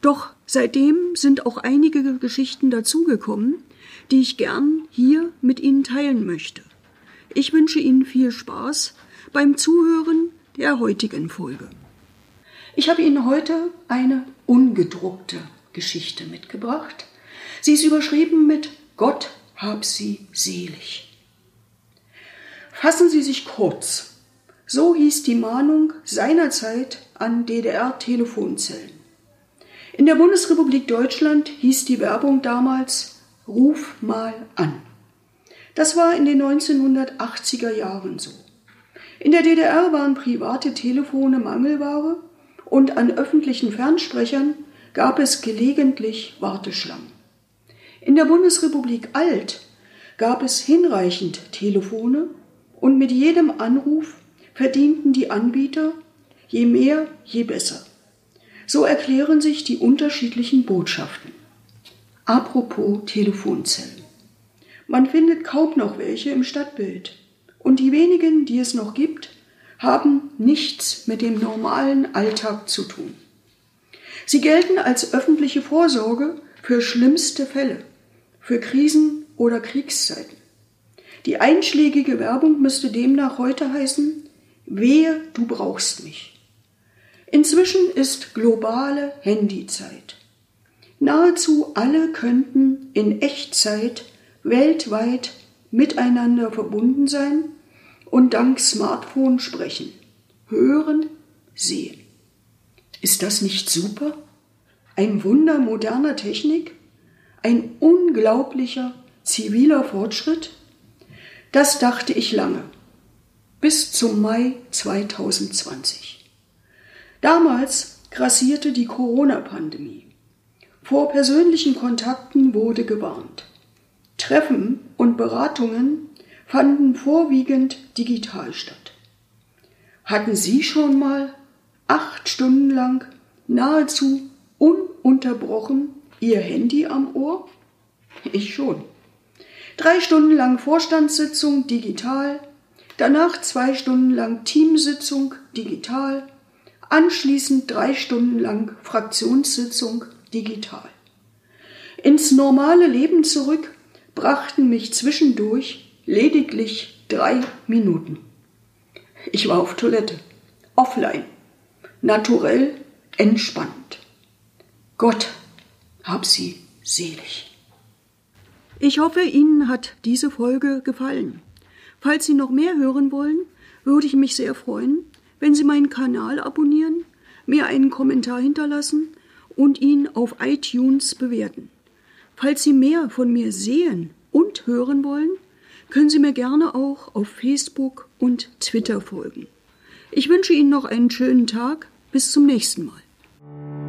Doch seitdem sind auch einige Geschichten dazugekommen, die ich gern hier mit Ihnen teilen möchte. Ich wünsche Ihnen viel Spaß beim Zuhören der heutigen Folge. Ich habe Ihnen heute eine ungedruckte Geschichte mitgebracht. Sie ist überschrieben mit Gott hab sie selig. Fassen Sie sich kurz. So hieß die Mahnung seinerzeit an DDR-Telefonzellen. In der Bundesrepublik Deutschland hieß die Werbung damals Ruf mal an. Das war in den 1980er Jahren so. In der DDR waren private Telefone Mangelware und an öffentlichen Fernsprechern gab es gelegentlich Warteschlangen. In der Bundesrepublik Alt gab es hinreichend Telefone und mit jedem Anruf verdienten die Anbieter je mehr, je besser. So erklären sich die unterschiedlichen Botschaften. Apropos Telefonzellen. Man findet kaum noch welche im Stadtbild. Und die wenigen, die es noch gibt, haben nichts mit dem normalen Alltag zu tun. Sie gelten als öffentliche Vorsorge für schlimmste Fälle, für Krisen oder Kriegszeiten. Die einschlägige Werbung müsste demnach heute heißen, wehe, du brauchst mich. Inzwischen ist globale Handyzeit. Nahezu alle könnten in Echtzeit weltweit miteinander verbunden sein und dank Smartphone sprechen, hören, sehen. Ist das nicht super? Ein Wunder moderner Technik? Ein unglaublicher ziviler Fortschritt? Das dachte ich lange, bis zum Mai 2020. Damals grassierte die Corona-Pandemie. Vor persönlichen Kontakten wurde gewarnt. Treffen und Beratungen fanden vorwiegend digital statt. Hatten Sie schon mal acht Stunden lang nahezu ununterbrochen Ihr Handy am Ohr? Ich schon. Drei Stunden lang Vorstandssitzung digital, danach zwei Stunden lang Teamsitzung digital, anschließend drei Stunden lang Fraktionssitzung digital. Ins normale Leben zurück brachten mich zwischendurch lediglich drei Minuten. Ich war auf Toilette, offline, naturell, entspannt. Gott hab sie selig. Ich hoffe, Ihnen hat diese Folge gefallen. Falls Sie noch mehr hören wollen, würde ich mich sehr freuen, wenn Sie meinen Kanal abonnieren, mir einen Kommentar hinterlassen und ihn auf iTunes bewerten. Falls Sie mehr von mir sehen und hören wollen, können Sie mir gerne auch auf Facebook und Twitter folgen. Ich wünsche Ihnen noch einen schönen Tag. Bis zum nächsten Mal.